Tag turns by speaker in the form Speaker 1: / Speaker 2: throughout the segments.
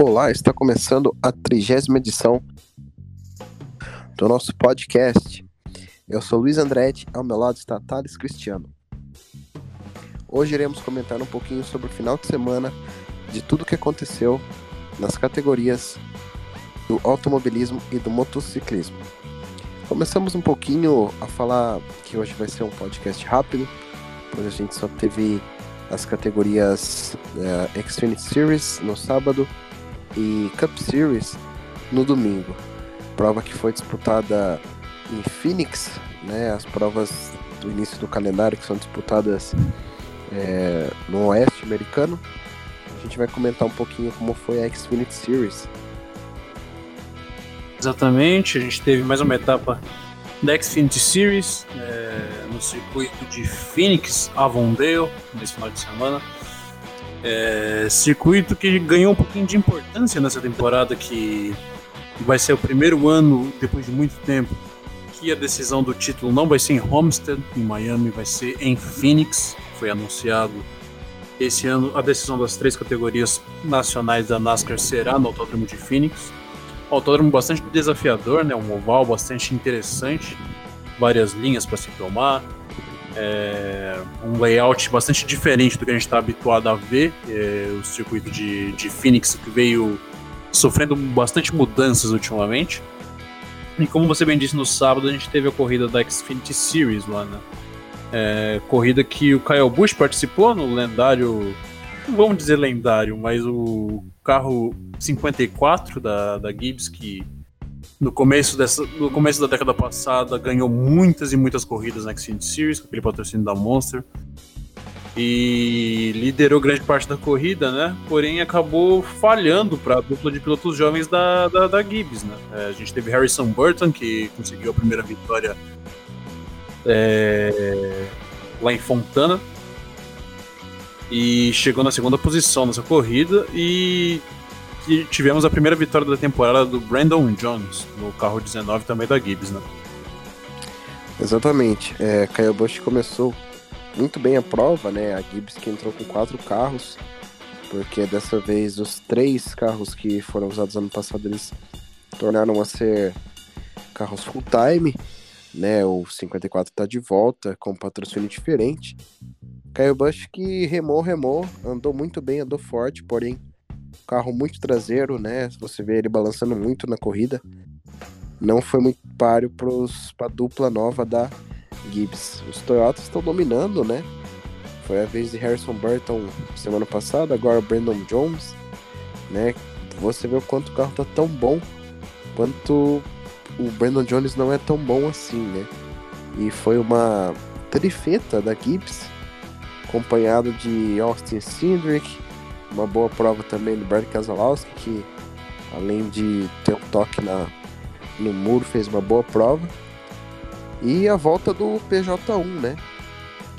Speaker 1: Olá, está começando a trigésima edição do nosso podcast. Eu sou Luiz Andretti, ao meu lado está Thales Cristiano. Hoje iremos comentar um pouquinho sobre o final de semana de tudo que aconteceu nas categorias do automobilismo e do motociclismo. Começamos um pouquinho a falar que hoje vai ser um podcast rápido, pois a gente só teve as categorias uh, Series no sábado e Cup Series no domingo. Prova que foi disputada em Phoenix, né? As provas do início do calendário que são disputadas é, no Oeste americano. A gente vai comentar um pouquinho como foi a Xfinity Series.
Speaker 2: Exatamente, a gente teve mais uma etapa da Xfinity Series é, no circuito de Phoenix, Avondale, nesse final de semana. É, circuito que ganhou um pouquinho de importância nessa temporada, que vai ser o primeiro ano, depois de muito tempo, que a decisão do título não vai ser em Homestead, em Miami, vai ser em Phoenix. Foi anunciado esse ano a decisão das três categorias nacionais da NASCAR será no Autódromo de Phoenix. Autódromo bastante desafiador, né? um oval bastante interessante, várias linhas para se tomar, é, um layout bastante diferente do que a gente está habituado a ver. É, o circuito de, de Phoenix que veio sofrendo bastante mudanças ultimamente. E como você bem disse, no sábado a gente teve a corrida da Xfinity Series lá, né? É, corrida que o Kyle Busch participou no lendário, não vamos dizer lendário, mas o carro 54 da, da Gibbs que no começo, dessa, no começo da década passada, ganhou muitas e muitas corridas na Xfinity Series, com aquele patrocínio da Monster. E liderou grande parte da corrida, né? Porém, acabou falhando para a dupla de pilotos jovens da, da, da Gibbs, né? É, a gente teve Harrison Burton, que conseguiu a primeira vitória é, lá em Fontana. E chegou na segunda posição nessa corrida. E que tivemos a primeira vitória da temporada do Brandon Jones, no carro 19 também da Gibbs, né?
Speaker 1: Exatamente. É, Kyle Busch começou muito bem a prova, né? A Gibbs que entrou com quatro carros, porque dessa vez os três carros que foram usados ano passado eles tornaram a ser carros full time, né? O 54 está de volta com patrocínio diferente. Kyle Busch que remou, remou, andou muito bem, andou forte, porém carro muito traseiro, né? Você vê ele balançando muito na corrida. Não foi muito páreo para a dupla nova da Gibbs. Os Toyotas estão dominando, né? Foi a vez de Harrison Burton semana passada, agora Brandon Jones, né? Você vê o quanto o carro tá tão bom, quanto o Brandon Jones não é tão bom assim, né? E foi uma trifeta da Gibbs, acompanhado de Austin Cindric, uma boa prova também do Brad Keselowski, que além de ter um toque na, no muro, fez uma boa prova. E a volta do PJ1, né?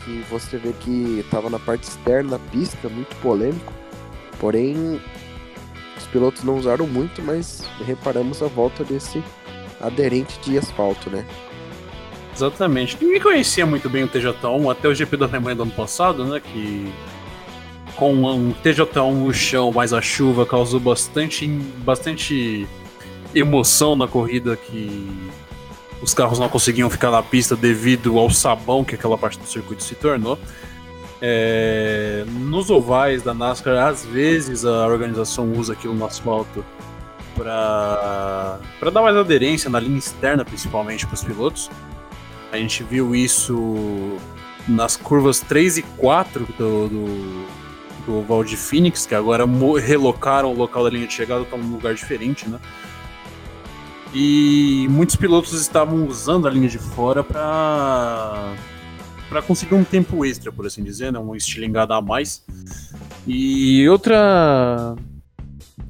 Speaker 1: Que você vê que estava na parte externa da pista, muito polêmico. Porém, os pilotos não usaram muito, mas reparamos a volta desse aderente de asfalto, né?
Speaker 2: Exatamente. Ninguém conhecia muito bem o TJ1 até o GP da Alemanha do ano passado, né? Que com um TJ1 no chão, mas a chuva causou bastante, bastante emoção na corrida que os carros não conseguiam ficar na pista devido ao sabão que aquela parte do circuito se tornou. É, nos ovais da NASCAR, às vezes a organização usa aquilo no asfalto para dar mais aderência na linha externa, principalmente para os pilotos. A gente viu isso nas curvas 3 e 4 do, do, do oval de Phoenix, que agora relocaram o local da linha de chegada, está num lugar diferente, né? E muitos pilotos estavam usando a linha de fora para para conseguir um tempo extra, por assim dizer, né? um estilingado a mais. E outra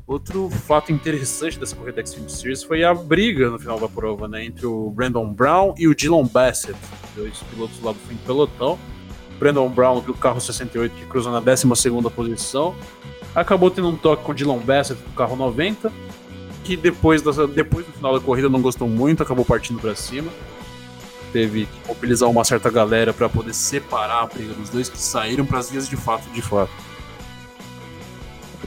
Speaker 2: outro fato interessante dessa corrida Xfinity Series foi a briga no final da prova, né, entre o Brandon Brown e o Dylan Bassett, dois pilotos lá do fim do pelotão. Brandon Brown do carro 68 que cruzou na 12 posição. Acabou tendo um toque com o Dylan Bassett do carro 90, que depois, da, depois do final da corrida não gostou muito, acabou partindo para cima. Teve que mobilizar uma certa galera para poder separar a briga dos dois que saíram para as vias de fato, de fato.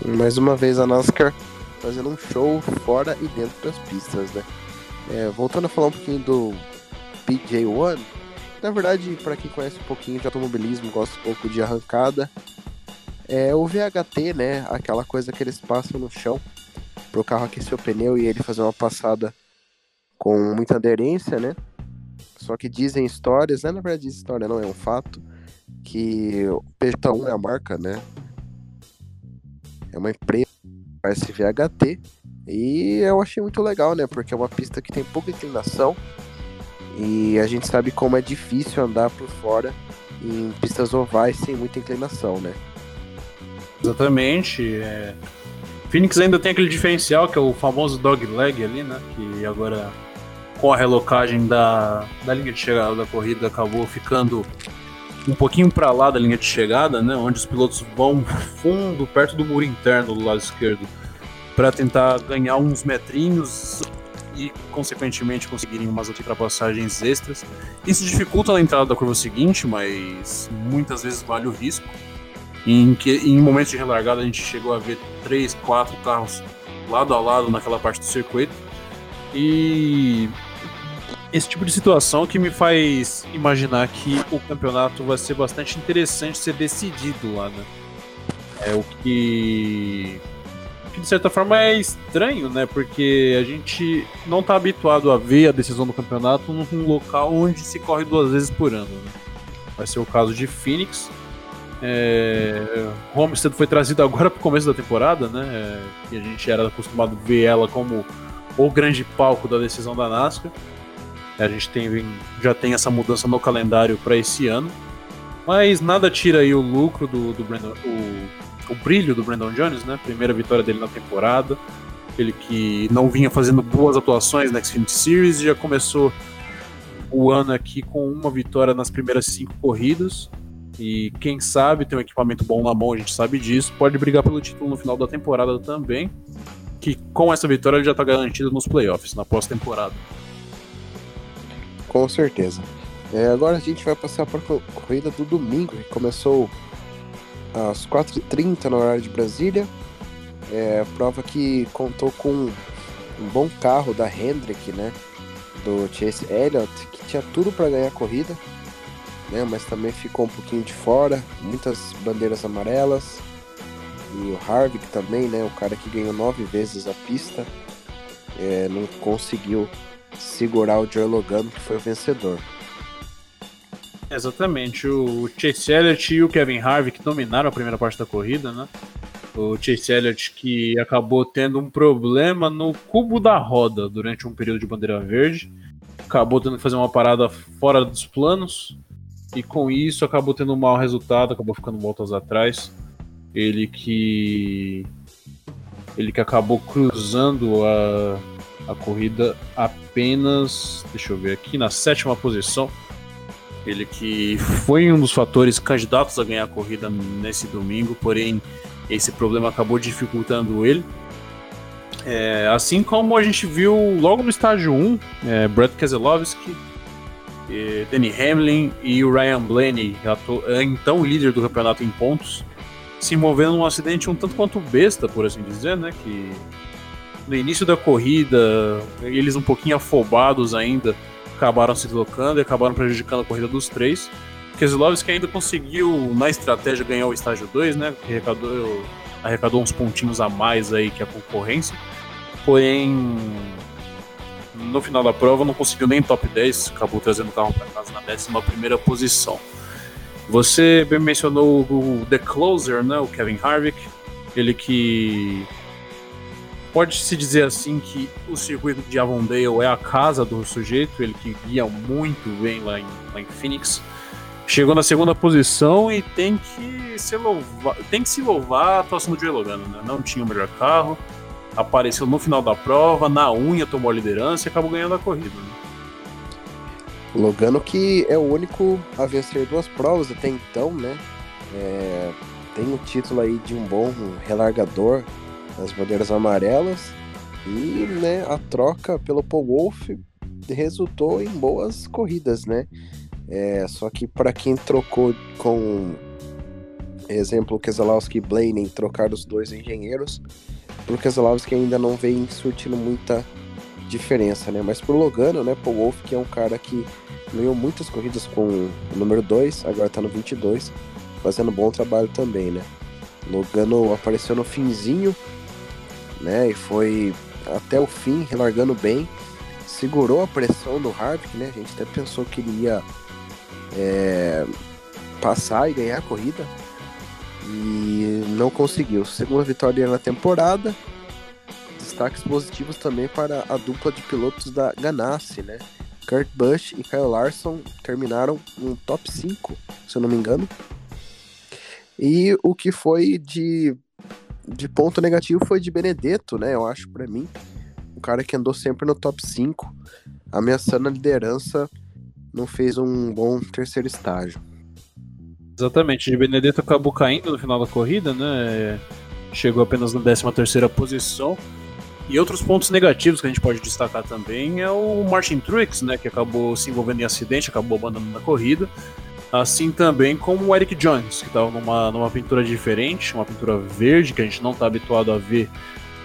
Speaker 1: Mais uma vez a NASCAR fazendo um show fora e dentro das pistas, né? É, voltando a falar um pouquinho do PJ1, na verdade, para quem conhece um pouquinho de automobilismo, gosta um pouco de arrancada, é o VHT, né? Aquela coisa que eles passam no chão para o carro aquecer o pneu e ele fazer uma passada com muita aderência, né? Só que dizem histórias, né? Na verdade, história não é um fato, que o PJ1 é a marca, né? É uma empresa SVHT e eu achei muito legal, né? Porque é uma pista que tem pouca inclinação e a gente sabe como é difícil andar por fora em pistas ovais sem muita inclinação, né?
Speaker 2: Exatamente. É... Phoenix ainda tem aquele diferencial que é o famoso dog leg ali, né? Que agora com a relocagem da, da linha de chegada da corrida acabou ficando um pouquinho para lá da linha de chegada, né? Onde os pilotos vão fundo, perto do muro interno do lado esquerdo, para tentar ganhar uns metrinhos e, consequentemente, conseguirem umas ultrapassagens extras. Isso dificulta a entrada da curva seguinte, mas muitas vezes vale o risco. Em, que, em momentos de relargada, a gente chegou a ver três, quatro carros lado a lado naquela parte do circuito. E esse tipo de situação que me faz imaginar que o campeonato vai ser bastante interessante ser decidido lá, né? É o que que de certa forma é estranho, né? Porque a gente não está habituado a ver a decisão do campeonato num local onde se corre duas vezes por ano. Né? Vai ser o caso de Phoenix. É... Homestead foi trazido agora para o começo da temporada, né? É... E a gente era acostumado a ver ela como o grande palco da decisão da NASCAR. A gente tem, já tem essa mudança no calendário para esse ano. Mas nada tira aí o lucro do, do Brandon, o o brilho do Brandon Jones, né? Primeira vitória dele na temporada. Ele que não vinha fazendo boas atuações na Xfinity Series e já começou o ano aqui com uma vitória nas primeiras cinco corridas. E quem sabe tem um equipamento bom na mão, a gente sabe disso. Pode brigar pelo título no final da temporada também. Que com essa vitória ele já está garantido nos playoffs, na pós-temporada.
Speaker 1: Com certeza. É, agora a gente vai passar para a corrida do domingo, que começou às 4h30 no horário de Brasília. É, prova que contou com um bom carro da Hendrick, né? Do Chase Elliott, que tinha tudo para ganhar a corrida, né? Mas também ficou um pouquinho de fora, muitas bandeiras amarelas. E o Harvick também, né? O cara que ganhou nove vezes a pista, é, não conseguiu segurar o Joe Logano, que foi o vencedor.
Speaker 2: Exatamente, o Chase Elliott e o Kevin Harvick dominaram a primeira parte da corrida, né? O Chase Elliott que acabou tendo um problema no cubo da roda durante um período de bandeira verde, acabou tendo que fazer uma parada fora dos planos e com isso acabou tendo um mau resultado, acabou ficando voltas atrás. Ele que ele que acabou cruzando a, a corrida apenas, deixa eu ver aqui, na sétima posição ele que foi um dos fatores candidatos a ganhar a corrida nesse domingo, porém esse problema acabou dificultando ele. É, assim como a gente viu logo no estágio 1, é, Brad Keselowski, é, Danny Hamlin e o Ryan Blaney, é, então líder do campeonato em pontos, se envolvendo num acidente um tanto quanto besta, por assim dizer, né? Que no início da corrida, eles um pouquinho afobados ainda, acabaram se deslocando e acabaram prejudicando a corrida dos três. Keselowski ainda conseguiu, na estratégia, ganhar o estágio 2, né? Arrecadou, arrecadou uns pontinhos a mais aí que a concorrência. Porém, no final da prova não conseguiu nem top 10, acabou trazendo o carro para casa na 11 posição. Você bem mencionou o The Closer, né? O Kevin Harvick. Ele que Pode-se dizer assim que o circuito de Avondale é a casa do sujeito, ele que guia muito bem lá em, lá em Phoenix. Chegou na segunda posição e tem que se louvar, tem que se louvar a atuação do Joey Logano, né? Não tinha o melhor carro, apareceu no final da prova, na unha tomou a liderança e acabou ganhando a corrida. Né?
Speaker 1: Logano que é o único a vencer duas provas até então, né? É, tem o título aí de um bom relargador as bandeiras amarelas e né, a troca pelo Paul Wolf resultou em boas corridas, né? É, só que para quem trocou com exemplo Keselowski e Blaney trocar os dois engenheiros, pro Keselowski ainda não vem surtindo muita diferença, né? Mas pro Logano, né, Paul Wolf, que é um cara que ganhou muitas corridas com o número 2, agora tá no 22, fazendo bom trabalho também, né? Logano apareceu no finzinho, né, e foi até o fim, relargando bem, segurou a pressão do Harvick, né? A gente até pensou que ele ia é, passar e ganhar a corrida, e não conseguiu. Segunda vitória na temporada. Destaques positivos também para a dupla de pilotos da Ganassi, né? Kurt Busch e Kyle Larson terminaram no top 5, se eu não me engano. E o que foi de, de ponto negativo foi de Benedetto, né? Eu acho para mim. Um cara que andou sempre no top 5, ameaçando a liderança, não fez um bom terceiro estágio.
Speaker 2: Exatamente, de Benedetto acabou caindo no final da corrida, né? Chegou apenas na 13 terceira posição. E outros pontos negativos que a gente pode destacar também é o Martin Truex, né, que acabou se envolvendo em acidente, acabou abandonando a corrida. Assim também como o Eric Jones, que estava numa, numa pintura diferente, uma pintura verde, que a gente não está habituado a ver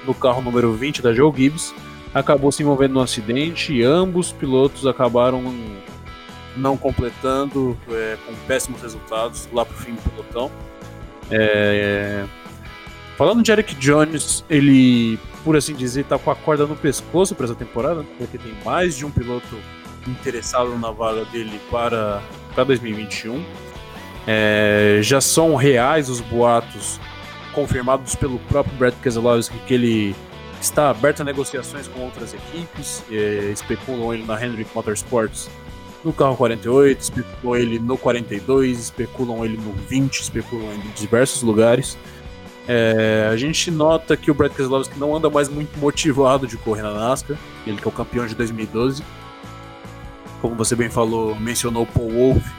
Speaker 2: no carro número 20 da Joe Gibbs, acabou se envolvendo no acidente e ambos pilotos acabaram não completando, é, com péssimos resultados lá pro fim do pelotão. É, falando de Eric Jones, ele, por assim dizer, tá com a corda no pescoço para essa temporada, porque tem mais de um piloto interessado na vaga dele para, para 2021. É, já são reais os boatos confirmados pelo próprio Brad Keselowski que ele está aberto a negociações com outras equipes, é, especulam ele na Hendrick Motorsports no carro 48, especulam ele no 42, especulam ele no 20, especulam ele em diversos lugares. É, a gente nota que o Brad Keselowski não anda mais muito motivado de correr na NASCAR, ele que é o campeão de 2012. Como você bem falou, mencionou Paul Wolff.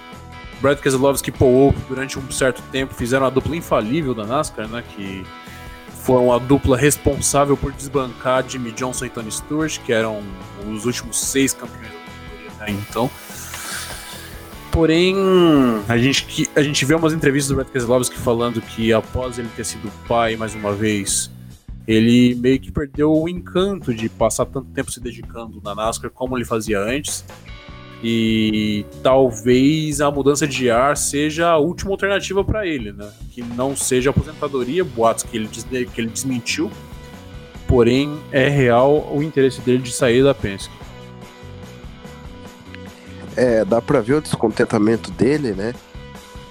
Speaker 2: Brad Keselowski e Paul Wolff, durante um certo tempo, fizeram a dupla infalível da NASCAR, né, que foram a dupla responsável por desbancar Jimmy Johnson e Tony Stewart, que eram os últimos seis campeões da categoria até então. Porém, a gente, a gente vê umas entrevistas do Brad Keselowski falando que após ele ter sido pai mais uma vez, ele meio que perdeu o encanto de passar tanto tempo se dedicando na NASCAR como ele fazia antes. E talvez a mudança de ar seja a última alternativa para ele, né? Que não seja aposentadoria, boatos que ele, que ele desmentiu. Porém, é real o interesse dele de sair da Penske
Speaker 1: é, dá pra ver o descontentamento dele, né?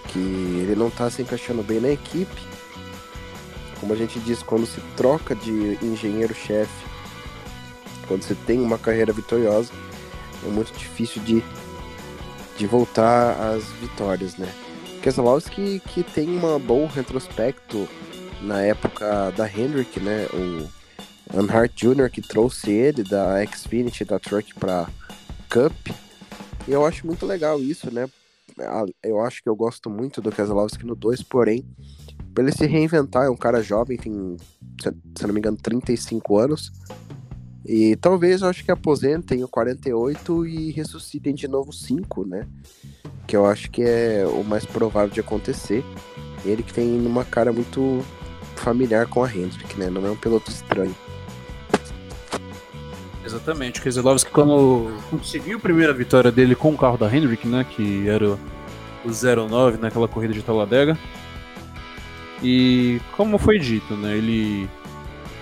Speaker 1: Que ele não tá se encaixando bem na equipe. Como a gente diz, quando se troca de engenheiro-chefe, quando você tem uma carreira vitoriosa, é muito difícil de, de voltar às vitórias, né? Keselowski que tem uma bom retrospecto na época da Hendrick, né? O Earnhardt Jr. que trouxe ele da Xfinity da Truck para Cup e eu acho muito legal isso, né? Eu acho que eu gosto muito do Keselowski no 2, porém, pra ele se reinventar, é um cara jovem, tem, se não me engano, 35 anos. E talvez eu acho que aposentem o 48 e ressuscitem de novo 5, né? Que eu acho que é o mais provável de acontecer. Ele que tem uma cara muito familiar com a Hendrick, né? Não é um piloto estranho.
Speaker 2: Exatamente, o Keselowski quando conseguiu a primeira vitória dele com o carro da Hendrick, né, que era o 09 naquela corrida de Talladega. E como foi dito, né, ele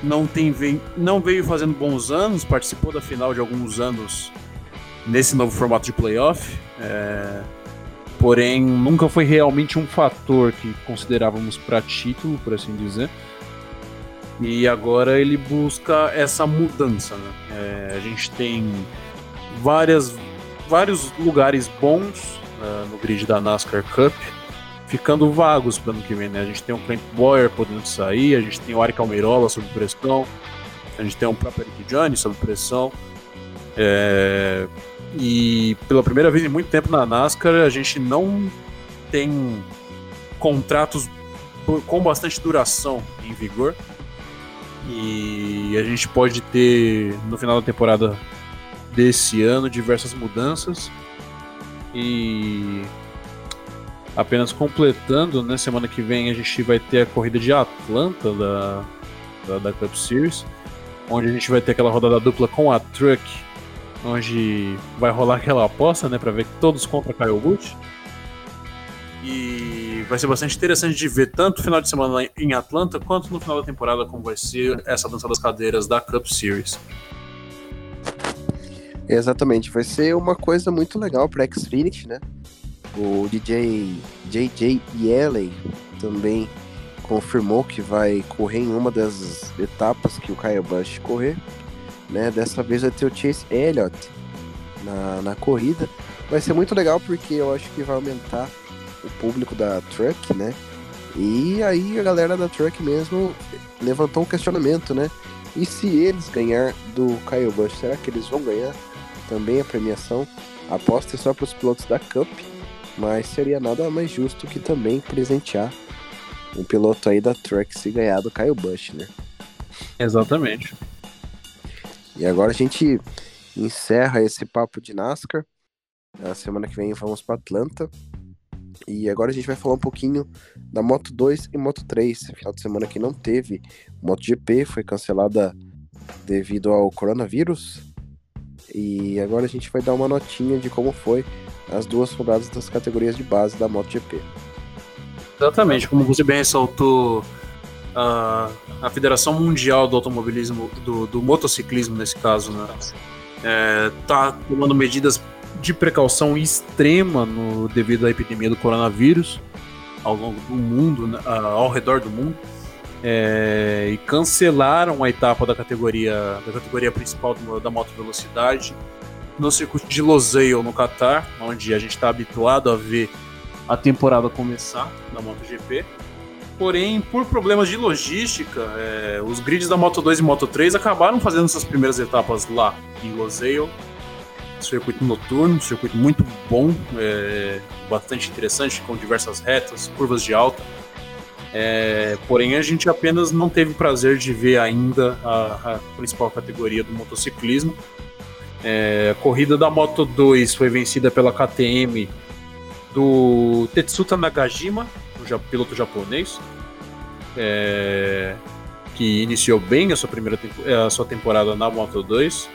Speaker 2: não tem não veio fazendo bons anos, participou da final de alguns anos nesse novo formato de playoff. É, porém, nunca foi realmente um fator que considerávamos para título, por assim dizer. E agora ele busca essa mudança. Né? É, a gente tem várias, vários lugares bons uh, no grid da NASCAR Cup ficando vagos para ano que vem. Né? A gente tem o Clint Boyer podendo sair, a gente tem o Ari Almirola sob pressão, a gente tem o próprio Eric Johnny sob pressão. É, e pela primeira vez em muito tempo na NASCAR a gente não tem contratos com bastante duração em vigor. E a gente pode ter no final da temporada desse ano diversas mudanças. E apenas completando, né, semana que vem a gente vai ter a corrida de Atlanta da, da, da Cup Series, onde a gente vai ter aquela rodada dupla com a Truck, onde vai rolar aquela aposta, né, para ver todos contra Kyle Busch. E vai ser bastante interessante de ver tanto o final de semana em Atlanta quanto no final da temporada como vai ser essa dança das cadeiras da Cup Series.
Speaker 1: Exatamente, vai ser uma coisa muito legal para Xfinity, né? O DJ JJ Yeley também confirmou que vai correr em uma das etapas que o Kyle Busch correr. Né? Dessa vez vai ter o Chase Elliott na, na corrida. Vai ser muito legal porque eu acho que vai aumentar o público da Truck, né? E aí a galera da Truck mesmo levantou um questionamento, né? E se eles ganhar do Kyle Busch, será que eles vão ganhar também a premiação? A aposta só para os pilotos da Cup, mas seria nada mais justo que também presentear um piloto aí da Truck se ganhar do Kyle Busch, né?
Speaker 2: Exatamente.
Speaker 1: E agora a gente encerra esse papo de NASCAR. Na semana que vem vamos para Atlanta. E agora a gente vai falar um pouquinho da Moto 2 e Moto 3. Final de semana que não teve MotoGP, foi cancelada devido ao coronavírus. E agora a gente vai dar uma notinha de como foi as duas rodadas das categorias de base da MotoGP.
Speaker 2: Exatamente, como você bem ressaltou, a, a Federação Mundial do Automobilismo, do, do motociclismo nesse caso, né, é, tá tomando medidas de precaução extrema no, devido à epidemia do coronavírus ao longo do mundo, né, ao redor do mundo. É, e cancelaram a etapa da categoria da categoria principal do, da moto velocidade no circuito de Losail no Catar, onde a gente está habituado a ver a temporada começar na MotoGP. Porém, por problemas de logística, é, os grids da Moto 2 e Moto 3 acabaram fazendo suas primeiras etapas lá em Losail. Circuito noturno, circuito muito bom, é, bastante interessante, com diversas retas, curvas de alta. É, porém, a gente apenas não teve o prazer de ver ainda a, a principal categoria do motociclismo. É, a corrida da Moto 2 foi vencida pela KTM do Tetsuta Nagajima, o piloto japonês, é, que iniciou bem a sua primeira a sua temporada na Moto 2.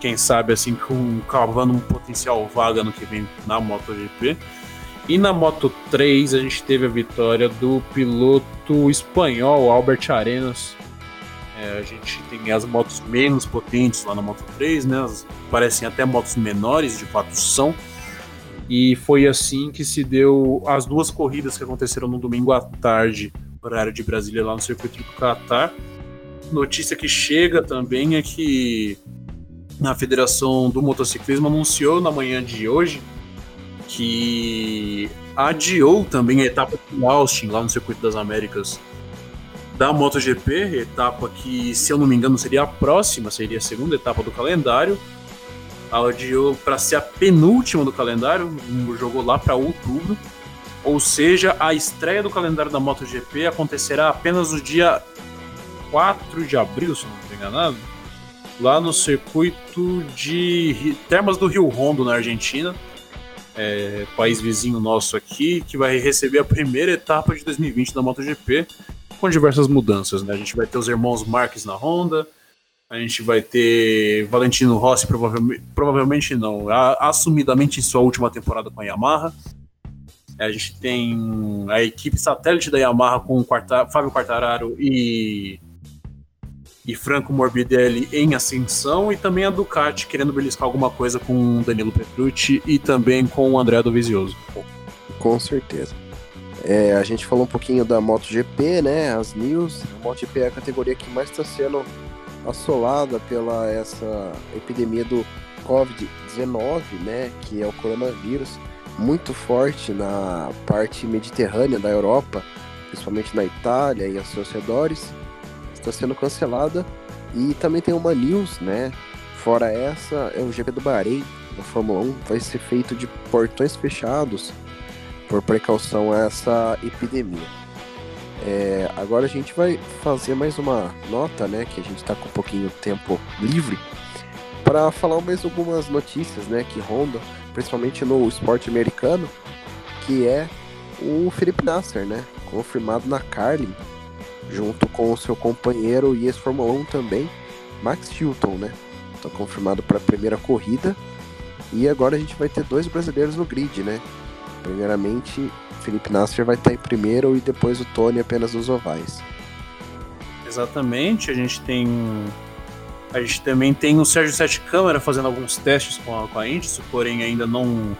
Speaker 2: Quem sabe assim com cavando um potencial vaga no que vem na MotoGP. E na Moto 3 a gente teve a vitória do piloto espanhol Albert Arenas. É, a gente tem as motos menos potentes lá na Moto 3, né? Parecem até motos menores, de fato são e foi assim que se deu as duas corridas que aconteceram no domingo à tarde, horário de Brasília, lá no circuito do Qatar. Notícia que chega também é que a Federação do Motociclismo anunciou na manhã de hoje que adiou também a etapa de Austin, lá no Circuito das Américas, da MotoGP, etapa que, se eu não me engano, seria a próxima, seria a segunda etapa do calendário, adiou para ser a penúltima do calendário, jogou lá para outubro. Ou seja, a estreia do calendário da MotoGP acontecerá apenas no dia 4 de abril, se não estou enganado, lá no circuito de Termas do Rio Rondo, na Argentina, é, país vizinho nosso aqui, que vai receber a primeira etapa de 2020 da MotoGP, com diversas mudanças. Né? A gente vai ter os irmãos Marques na Honda, a gente vai ter Valentino Rossi, provavelmente, provavelmente não, assumidamente em sua última temporada com a Yamaha. A gente tem a equipe satélite da Yamaha com Quarta, Fábio Quartararo e, e Franco Morbidelli em ascensão, e também a Ducati querendo beliscar alguma coisa com Danilo Petrucci e também com o André Dovizioso.
Speaker 1: Com certeza. É, a gente falou um pouquinho da MotoGP, né? As news. A MotoGP é a categoria que mais está sendo assolada pela essa epidemia do Covid-19, né, que é o coronavírus, muito forte na parte mediterrânea da Europa, principalmente na Itália e as seus redores, está sendo cancelada. E também tem uma news, né? Fora essa, é o GP do Bahrein, da Fórmula 1, vai ser feito de portões fechados por precaução a essa epidemia. É, agora a gente vai fazer mais uma nota, né? Que a gente está com um pouquinho de tempo livre para falar mais algumas notícias, né? Que rondam, principalmente no esporte americano, que é o Felipe Nasser, né? Confirmado na Carlin. junto com o seu companheiro e ex-Fórmula 1 também, Max Chilton, né? Tá confirmado para a primeira corrida. E agora a gente vai ter dois brasileiros no grid, né? Primeiramente, Felipe Nasser vai estar em primeiro e depois o Tony apenas nos ovais.
Speaker 2: Exatamente, a gente tem. A gente também tem o Sérgio Sete Câmara fazendo alguns testes com a, com a Indy, porém ainda não.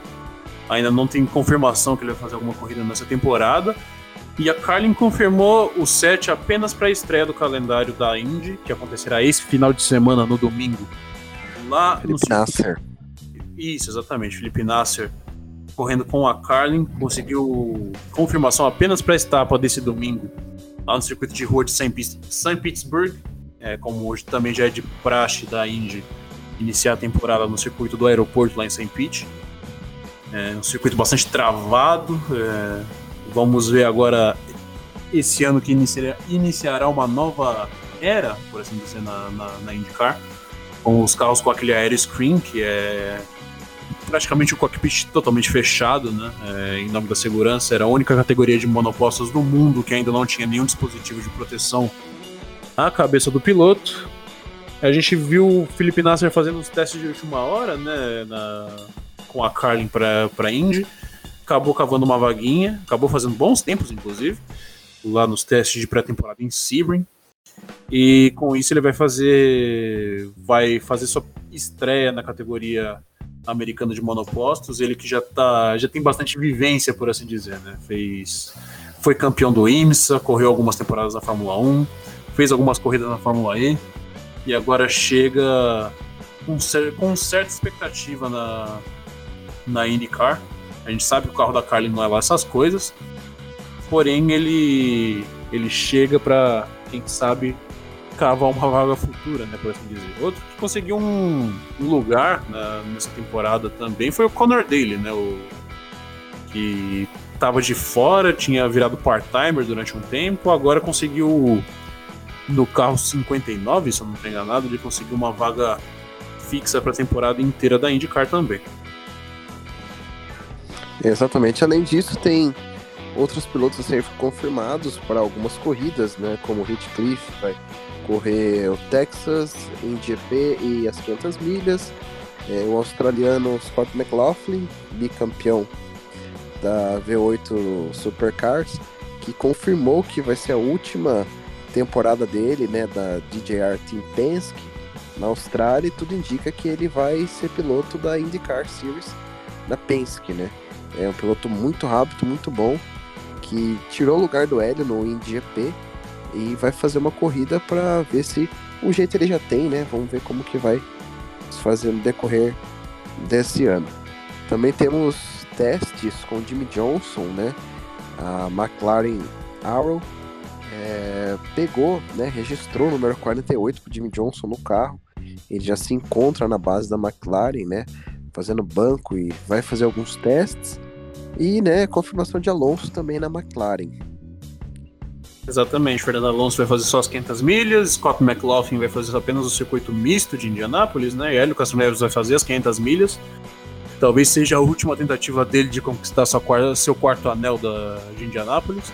Speaker 2: Ainda não tem confirmação que ele vai fazer alguma corrida nessa temporada. E a Carlin confirmou o set apenas para a estreia do calendário da Indy, que acontecerá esse final de semana no domingo. Lá
Speaker 1: Felipe no Nasser.
Speaker 2: Isso, exatamente. Felipe Nasser correndo com a Carlin conseguiu confirmação apenas para a etapa desse domingo lá no circuito de rua de St. Pittsburgh, é, como hoje também já é de praxe da Indy iniciar a temporada no circuito do aeroporto lá em St. Pete. É um circuito bastante travado. É, vamos ver agora esse ano que iniciará, iniciará uma nova era, por assim dizer, na, na, na IndyCar, com os carros com aquele aero screen, que é praticamente o cockpit totalmente fechado, né? É, em nome da segurança, era a única categoria de monopostos do mundo que ainda não tinha nenhum dispositivo de proteção à cabeça do piloto. A gente viu o Felipe Nasser fazendo os testes de última hora, né? Na, com a Carlin para Indy. Acabou cavando uma vaguinha, acabou fazendo bons tempos, inclusive, lá nos testes de pré-temporada em Sebring. E com isso ele vai fazer vai fazer sua estreia na categoria americano de monopostos, ele que já tá, já tem bastante vivência, por assim dizer, né? Fez foi campeão do IMSA, correu algumas temporadas na Fórmula 1, fez algumas corridas na Fórmula E e agora chega com, com certa expectativa na, na IndyCar. A gente sabe que o carro da Carlin não é lá essas coisas, porém ele ele chega para quem sabe cavar uma vaga futura, né, por assim dizer. Outro que conseguiu um, lugar na, nessa temporada também foi o Connor Daly, né, o, que estava de fora, tinha virado part-timer durante um tempo, agora conseguiu no carro 59, se eu não estou enganado, ele conseguiu uma vaga fixa para a temporada inteira da IndyCar também.
Speaker 1: Exatamente. Além disso, tem outros pilotos a confirmados para algumas corridas, né? Como o Hitcliffe vai correr o Texas, GP e as 500 milhas. É, o australiano Scott McLaughlin, bicampeão da V8 Supercars, que confirmou que vai ser a última temporada dele, né, da DJR Team Penske na Austrália, e tudo indica que ele vai ser piloto da IndyCar Series da Penske, né? É um piloto muito rápido, muito bom, que tirou o lugar do Hélio no IndyGP e vai fazer uma corrida para ver se o jeito ele já tem, né? Vamos ver como que vai se fazer no decorrer desse ano. Também temos testes com Jimmy Johnson, né? A McLaren Arrow é, pegou, né? Registrou o número 48 para Jimmy Johnson no carro. Ele já se encontra na base da McLaren, né? Fazendo banco e vai fazer alguns testes. E, né, confirmação de Alonso também na McLaren.
Speaker 2: Exatamente, Fernando Alonso vai fazer só as 500 milhas, Scott McLaughlin vai fazer apenas o circuito misto de Indianápolis, né? E Hélio Castro Neves vai fazer as 500 milhas. Talvez seja a última tentativa dele de conquistar sua seu quarto anel da, de Indianápolis.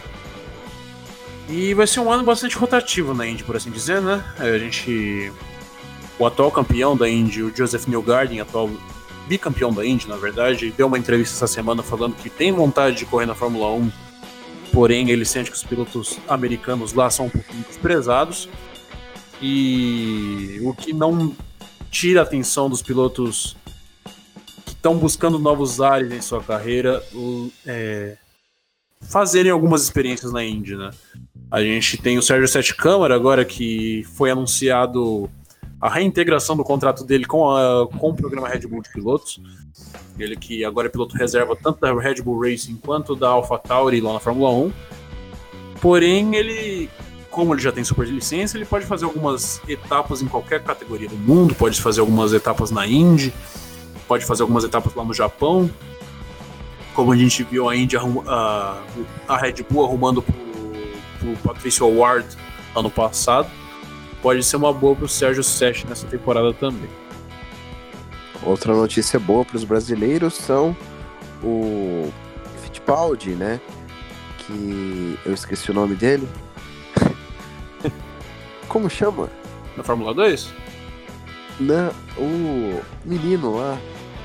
Speaker 2: E vai ser um ano bastante rotativo na Indy, por assim dizer, né? A gente. O atual campeão da Indy, o Joseph Newgarden, atual bicampeão da Indy, na verdade, deu uma entrevista essa semana falando que tem vontade de correr na Fórmula 1 porém ele sente que os pilotos americanos lá são um pouquinho desprezados e o que não tira a atenção dos pilotos que estão buscando novos ares em sua carreira é, fazerem algumas experiências na Indy, né? A gente tem o Sérgio Sete Câmara agora que foi anunciado a reintegração do contrato dele com, a, com o programa Red Bull de pilotos. Ele que agora é piloto reserva tanto da Red Bull Racing quanto da AlphaTauri lá na Fórmula 1. Porém, ele, como ele já tem super licença, ele pode fazer algumas etapas em qualquer categoria do mundo, pode fazer algumas etapas na Indy, pode fazer algumas etapas lá no Japão. Como a gente viu a Indy a, a Red Bull arrumando pro, pro Patricio Award ano passado pode ser uma boa para o Sérgio Sete nessa temporada também.
Speaker 1: Outra notícia boa para os brasileiros são o Fittipaldi, né? Que eu esqueci o nome dele. como chama?
Speaker 2: Na Fórmula 2?
Speaker 1: Não, o menino lá.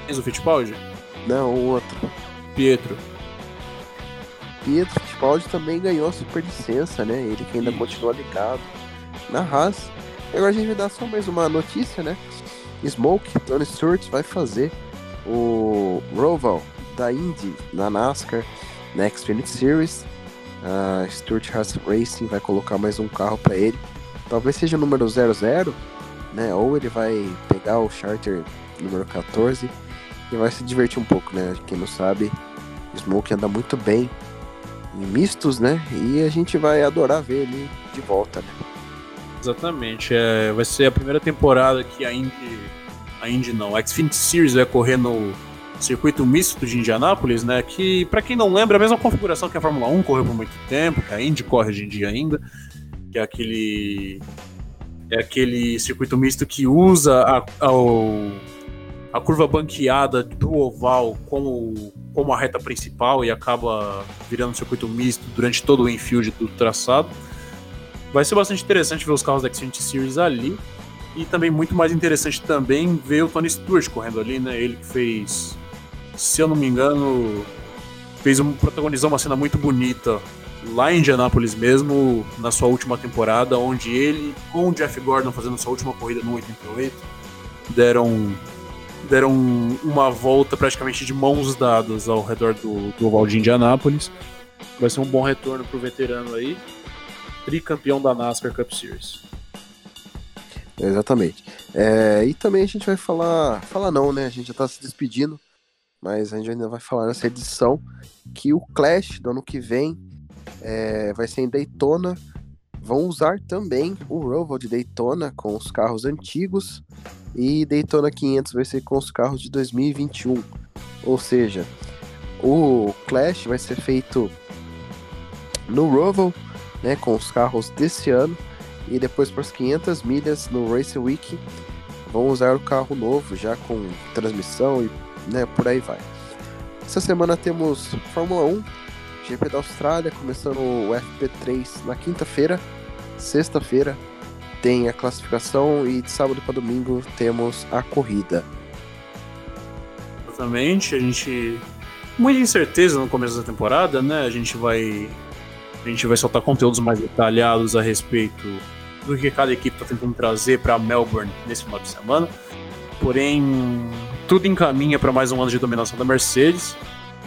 Speaker 2: Enzo Fittipaldi?
Speaker 1: Não, o outro.
Speaker 2: Pietro.
Speaker 1: Pietro Fittipaldi também ganhou a superlicença, né? Ele que ainda Isso. continua ligado na Haas. E agora a gente vai dar só mais uma notícia, né? Smoke, Tony Stewart vai fazer o Roval da Indy na NASCAR Next Xfinity Series. A Stuart Haas Racing vai colocar mais um carro para ele. Talvez seja o número 00, né? Ou ele vai pegar o Charter número 14 e vai se divertir um pouco, né? Quem não sabe, Smoke anda muito bem em mistos, né? E a gente vai adorar ver ele de volta, né?
Speaker 2: Exatamente. É, vai ser a primeira temporada que a Indy, a Indy não, a Xfinity Series vai correr no circuito misto de Indianápolis, né? Que, para quem não lembra, é a mesma configuração que a Fórmula 1 correu por muito tempo, que a Indy corre hoje em dia ainda, que é aquele é aquele circuito misto que usa a, a, a curva banqueada do oval como, como a reta principal e acaba virando um circuito misto durante todo o infield do traçado. Vai ser bastante interessante ver os carros da Xfinity Series ali. E também muito mais interessante também ver o Tony Stewart correndo ali, né? Ele que fez, se eu não me engano, fez um, protagonizou uma cena muito bonita lá em Indianápolis mesmo, na sua última temporada, onde ele, com o Jeff Gordon fazendo sua última corrida no 88, deram deram uma volta praticamente de mãos dadas ao redor do, do oval de Indianápolis. Vai ser um bom retorno para o veterano aí, tricampeão da NASCAR Cup Series.
Speaker 1: Exatamente. É, e também a gente vai falar, falar não, né? A gente já está se despedindo, mas a gente ainda vai falar nessa edição que o Clash do ano que vem é, vai ser em Daytona. Vão usar também o Roval de Daytona com os carros antigos e Daytona 500 vai ser com os carros de 2021. Ou seja, o Clash vai ser feito no Roval, né, com os carros desse ano e depois por as 500 milhas no Race Week vão usar o carro novo já com transmissão e né, por aí vai. Essa semana temos Fórmula 1 GP da Austrália, começando o FP3 na quinta-feira. Sexta-feira tem a classificação e de sábado para domingo temos a corrida.
Speaker 2: Exatamente, a gente. Muita incerteza no começo da temporada, né? A gente vai. Gente vai soltar conteúdos mais detalhados a respeito do que cada equipe está tentando trazer para Melbourne nesse final de semana. Porém, tudo encaminha para mais um ano de dominação da Mercedes.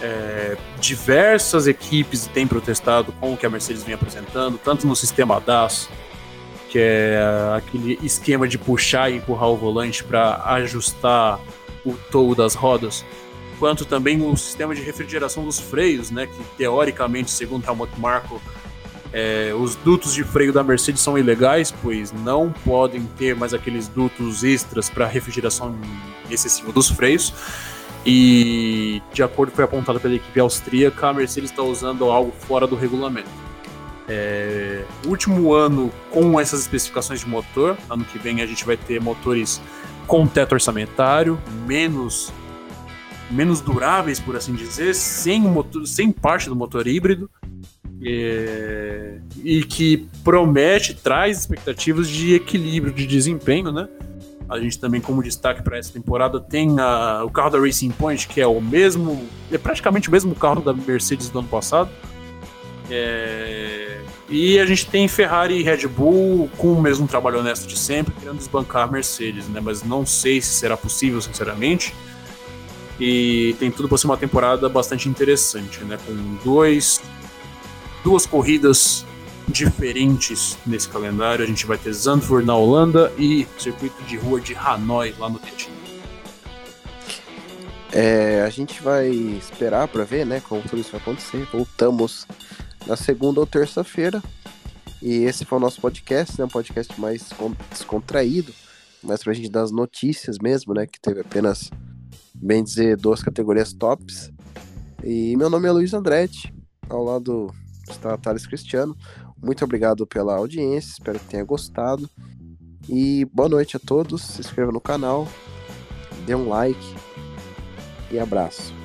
Speaker 2: É, diversas equipes têm protestado com o que a Mercedes vem apresentando, tanto no sistema DAS, que é aquele esquema de puxar e empurrar o volante para ajustar o touro das rodas, quanto também o sistema de refrigeração dos freios, né, que teoricamente, segundo Helmut Marko, é, os dutos de freio da Mercedes são ilegais, pois não podem ter mais aqueles dutos extras para refrigeração excessiva dos freios. E, de acordo com foi apontado pela equipe austríaca, a Mercedes está usando algo fora do regulamento. É, último ano com essas especificações de motor, ano que vem a gente vai ter motores com teto orçamentário, menos menos duráveis, por assim dizer, sem, motor, sem parte do motor híbrido, é, e que promete, traz expectativas de equilíbrio de desempenho, né? A gente também, como destaque para essa temporada, tem a, o carro da Racing Point, que é o mesmo, é praticamente o mesmo carro da Mercedes do ano passado. É, e a gente tem Ferrari e Red Bull com o mesmo trabalho honesto de sempre, querendo desbancar a Mercedes, né? Mas não sei se será possível, sinceramente. E tem tudo para ser uma temporada bastante interessante, né? Com dois, duas corridas diferentes nesse calendário. A gente vai ter Zandvoort na Holanda e circuito de rua de Hanoi lá no Vietnã.
Speaker 1: É, a gente vai esperar para ver, né, como tudo isso vai acontecer. Voltamos na segunda ou terça-feira. E esse foi o nosso podcast, né, um podcast mais descontraído, mais pra gente dar as notícias mesmo, né, que teve apenas, bem dizer, duas categorias tops. E meu nome é Luiz Andretti, ao lado está Thales Cristiano. Muito obrigado pela audiência, espero que tenha gostado. E boa noite a todos, se inscreva no canal, dê um like e abraço.